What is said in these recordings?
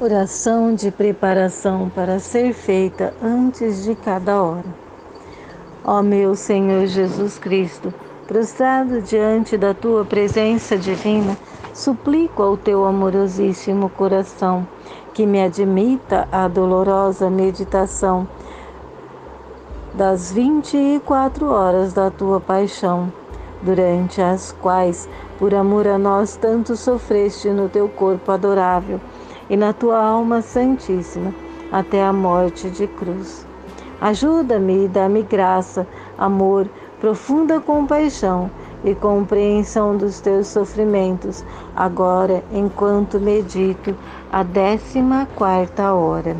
Oração de preparação para ser feita antes de cada hora. Ó meu Senhor Jesus Cristo, prostrado diante da tua presença divina, suplico ao teu amorosíssimo coração que me admita a dolorosa meditação das vinte e quatro horas da tua paixão, durante as quais, por amor a nós, tanto sofreste no teu corpo adorável e na tua alma santíssima até a morte de cruz. Ajuda-me e dá-me graça, amor, profunda compaixão e compreensão dos teus sofrimentos, agora enquanto medito a décima quarta hora.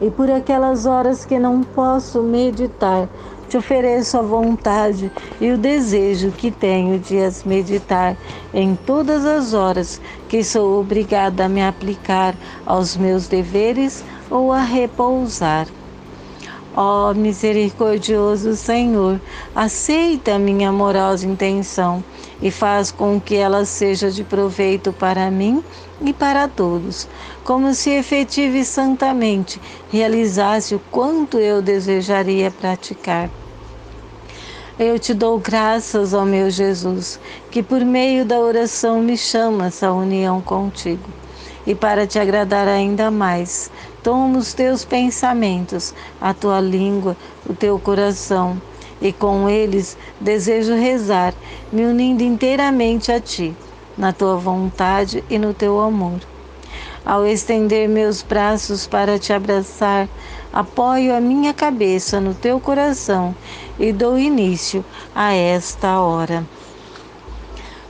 E por aquelas horas que não posso meditar, te ofereço a vontade e o desejo que tenho de as meditar em todas as horas que sou obrigada a me aplicar aos meus deveres ou a repousar. Ó oh, misericordioso Senhor, aceita minha amorosa intenção e faz com que ela seja de proveito para mim e para todos, como se efetive santamente realizasse o quanto eu desejaria praticar. Eu te dou graças, ó meu Jesus, que por meio da oração me chamas à união contigo. E para te agradar ainda mais, toma os teus pensamentos, a tua língua, o teu coração, e com eles desejo rezar, me unindo inteiramente a ti, na tua vontade e no teu amor. Ao estender meus braços para te abraçar, apoio a minha cabeça no teu coração e dou início a esta hora.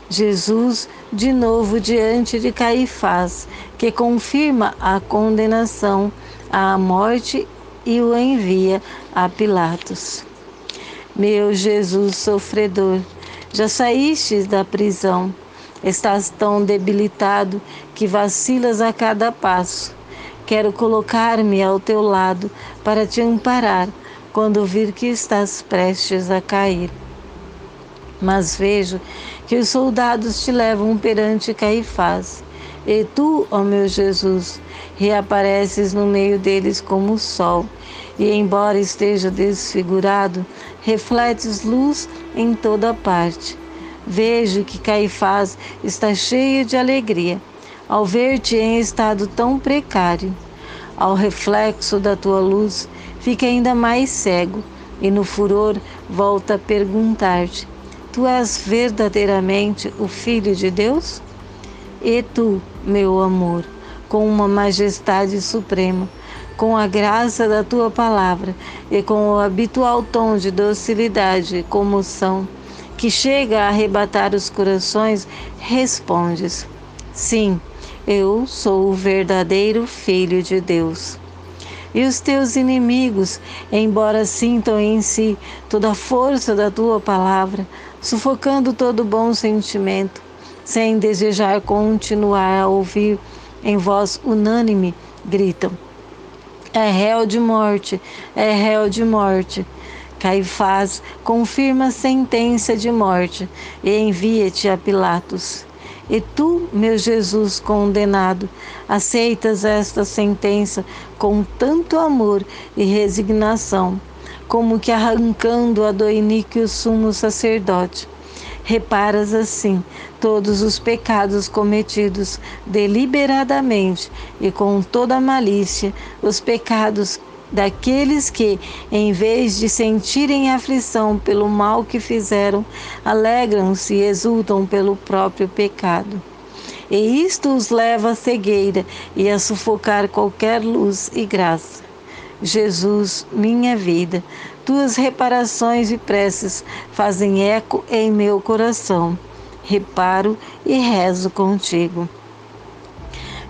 Jesus, de novo diante de Caifás, que confirma a condenação à morte e o envia a Pilatos. Meu Jesus sofredor, já saíste da prisão Estás tão debilitado que vacilas a cada passo. Quero colocar-me ao teu lado para te amparar quando vir que estás prestes a cair. Mas vejo que os soldados te levam perante Caifás. E tu, ó meu Jesus, reapareces no meio deles como o sol, e embora esteja desfigurado, refletes luz em toda parte. Vejo que Caifás está cheio de alegria ao ver-te em estado tão precário. Ao reflexo da tua luz, fica ainda mais cego e no furor volta a perguntar-te: Tu és verdadeiramente o Filho de Deus? E tu, meu amor, com uma majestade suprema, com a graça da tua palavra e com o habitual tom de docilidade e comoção, que chega a arrebatar os corações, respondes: Sim, eu sou o verdadeiro Filho de Deus. E os teus inimigos, embora sintam em si toda a força da tua palavra, sufocando todo bom sentimento, sem desejar continuar a ouvir em voz unânime, gritam: É réu de morte, é réu de morte. Caifás confirma a sentença de morte e envia-te a Pilatos. E tu, meu Jesus condenado, aceitas esta sentença com tanto amor e resignação, como que arrancando-a do iníquo sumo sacerdote. Reparas assim todos os pecados cometidos deliberadamente e com toda malícia, os pecados daqueles que, em vez de sentirem aflição pelo mal que fizeram, alegram-se e exultam pelo próprio pecado. E isto os leva à cegueira e a sufocar qualquer luz e graça. Jesus, minha vida, tuas reparações e preces fazem eco em meu coração. Reparo e rezo contigo.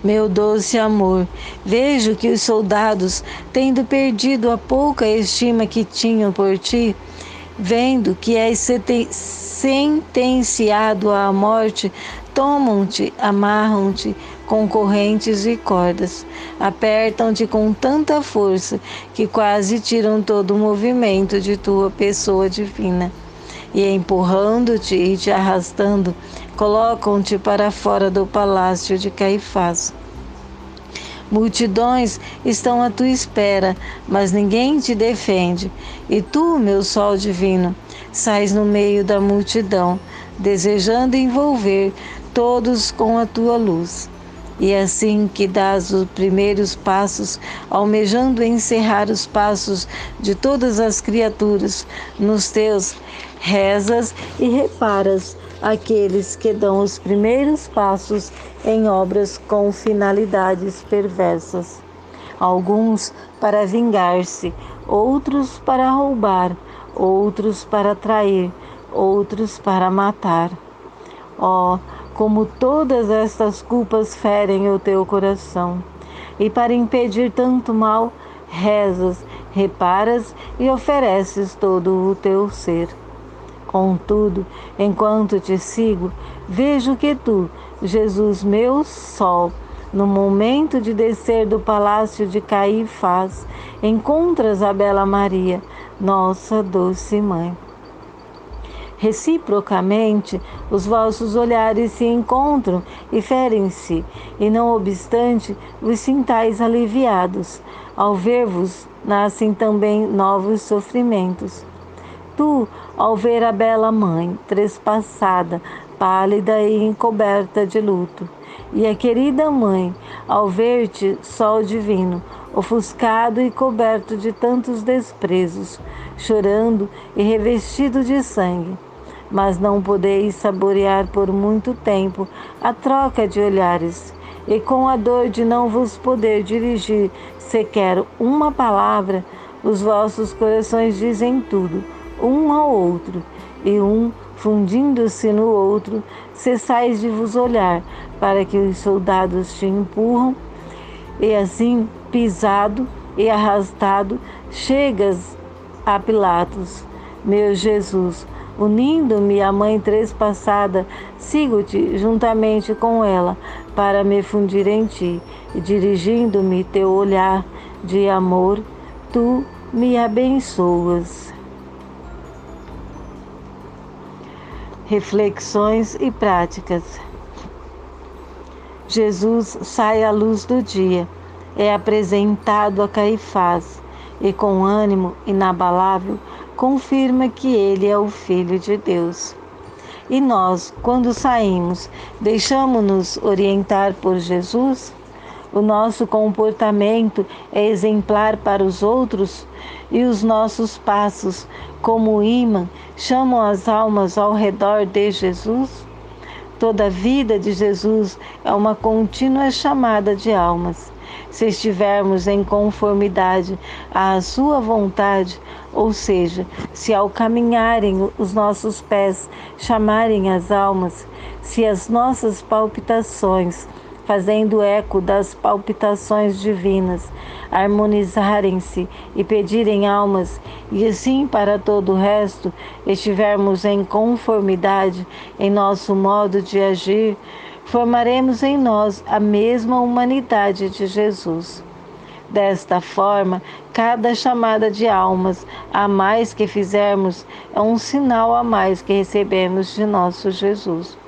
Meu doce amor, vejo que os soldados, tendo perdido a pouca estima que tinham por ti, vendo que és sentenciado à morte, tomam-te, amarram-te com correntes e cordas, apertam-te com tanta força que quase tiram todo o movimento de tua pessoa divina. E empurrando-te e te arrastando, colocam-te para fora do palácio de Caifás. Multidões estão à tua espera, mas ninguém te defende. E tu, meu sol divino, sais no meio da multidão, desejando envolver todos com a tua luz. E assim que dás os primeiros passos, almejando encerrar os passos de todas as criaturas nos teus, rezas e reparas aqueles que dão os primeiros passos em obras com finalidades perversas. Alguns para vingar-se, outros para roubar, outros para trair, outros para matar. Oh, como todas estas culpas ferem o teu coração. E para impedir tanto mal, rezas, reparas e ofereces todo o teu ser. Contudo, enquanto te sigo, vejo que tu, Jesus meu sol, no momento de descer do palácio de Caifás, encontras a bela Maria, nossa doce mãe. Reciprocamente, os vossos olhares se encontram e ferem-se, e não obstante, vos sintais aliviados. Ao ver-vos, nascem também novos sofrimentos. Tu, ao ver a bela mãe, trespassada, pálida e encoberta de luto, e a querida mãe, ao ver-te, sol divino, ofuscado e coberto de tantos desprezos, chorando e revestido de sangue, mas não podeis saborear por muito tempo a troca de olhares, e com a dor de não vos poder dirigir sequer uma palavra, os vossos corações dizem tudo um ao outro, e um, fundindo-se no outro, cessais de vos olhar, para que os soldados te empurram, e assim, pisado e arrastado, chegas a Pilatos. Meu Jesus, unindo-me à mãe trespassada, sigo-te juntamente com ela, para me fundir em ti, e dirigindo-me teu olhar de amor, tu me abençoas. Reflexões e práticas. Jesus sai à luz do dia, é apresentado a Caifás e, com ânimo inabalável, confirma que ele é o Filho de Deus. E nós, quando saímos, deixamos-nos orientar por Jesus? O nosso comportamento é exemplar para os outros e os nossos passos, como imã, chamam as almas ao redor de Jesus? Toda a vida de Jesus é uma contínua chamada de almas. Se estivermos em conformidade à Sua vontade, ou seja, se ao caminharem os nossos pés chamarem as almas, se as nossas palpitações fazendo eco das palpitações divinas, harmonizarem-se e pedirem almas, e assim para todo o resto estivermos em conformidade em nosso modo de agir, formaremos em nós a mesma humanidade de Jesus. Desta forma, cada chamada de almas a mais que fizermos é um sinal a mais que recebemos de nosso Jesus.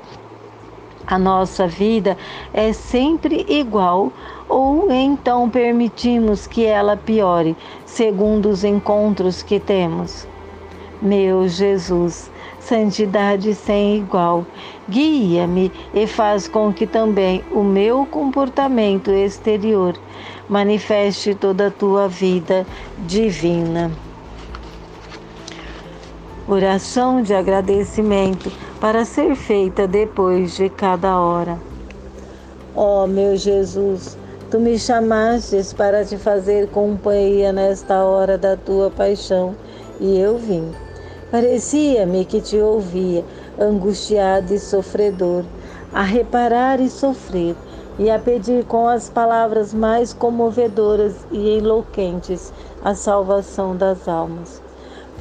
A nossa vida é sempre igual ou então permitimos que ela piore segundo os encontros que temos? Meu Jesus, santidade sem igual, guia-me e faz com que também o meu comportamento exterior manifeste toda a tua vida divina. Oração de agradecimento para ser feita depois de cada hora. Ó oh, meu Jesus, tu me chamastes para te fazer companhia nesta hora da tua paixão, e eu vim. Parecia-me que te ouvia, angustiado e sofredor, a reparar e sofrer, e a pedir com as palavras mais comovedoras e enlouquentes a salvação das almas.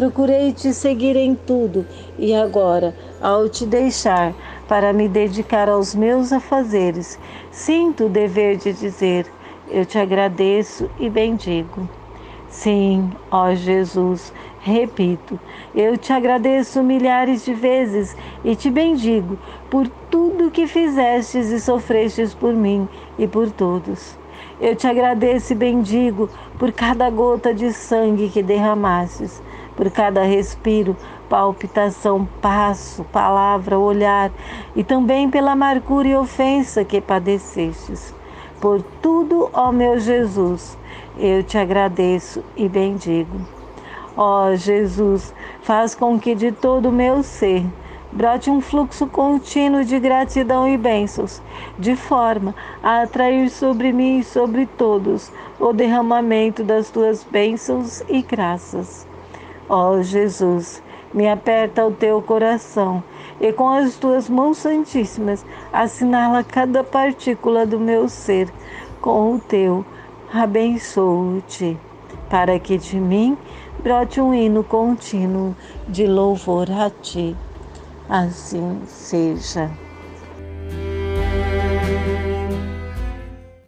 Procurei te seguir em tudo e agora, ao te deixar para me dedicar aos meus afazeres, sinto o dever de dizer: Eu te agradeço e bendigo. Sim, ó Jesus, repito, eu te agradeço milhares de vezes e te bendigo por tudo que fizestes e sofrestes por mim e por todos. Eu te agradeço e bendigo por cada gota de sangue que derramastes, por cada respiro, palpitação, passo, palavra, olhar e também pela amargura e ofensa que padecestes. Por tudo, ó meu Jesus, eu te agradeço e bendigo. Ó Jesus, faz com que de todo o meu ser brote um fluxo contínuo de gratidão e bênçãos, de forma a atrair sobre mim e sobre todos o derramamento das tuas bênçãos e graças. Ó Jesus, me aperta o teu coração e com as tuas mãos santíssimas assinala cada partícula do meu ser com o teu abençoo-te, para que de mim brote um hino contínuo de louvor a ti. Assim seja.